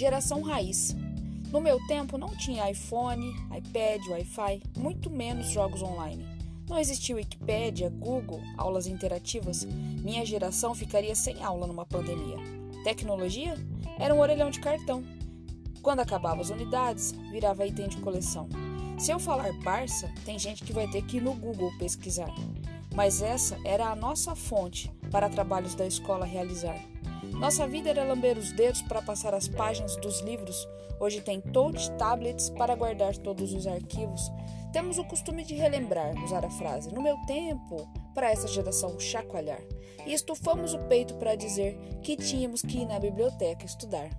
Geração raiz. No meu tempo não tinha iPhone, iPad, Wi-Fi, muito menos jogos online. Não existia Wikipédia, Google, aulas interativas. Minha geração ficaria sem aula numa pandemia. Tecnologia? Era um orelhão de cartão. Quando acabava as unidades, virava item de coleção. Se eu falar Barça, tem gente que vai ter que ir no Google pesquisar. Mas essa era a nossa fonte para trabalhos da escola realizar. Nossa vida era lamber os dedos para passar as páginas dos livros. Hoje tem touch tablets para guardar todos os arquivos. Temos o costume de relembrar, usar a frase no meu tempo, para essa geração chacoalhar. E estufamos o peito para dizer que tínhamos que ir na biblioteca estudar.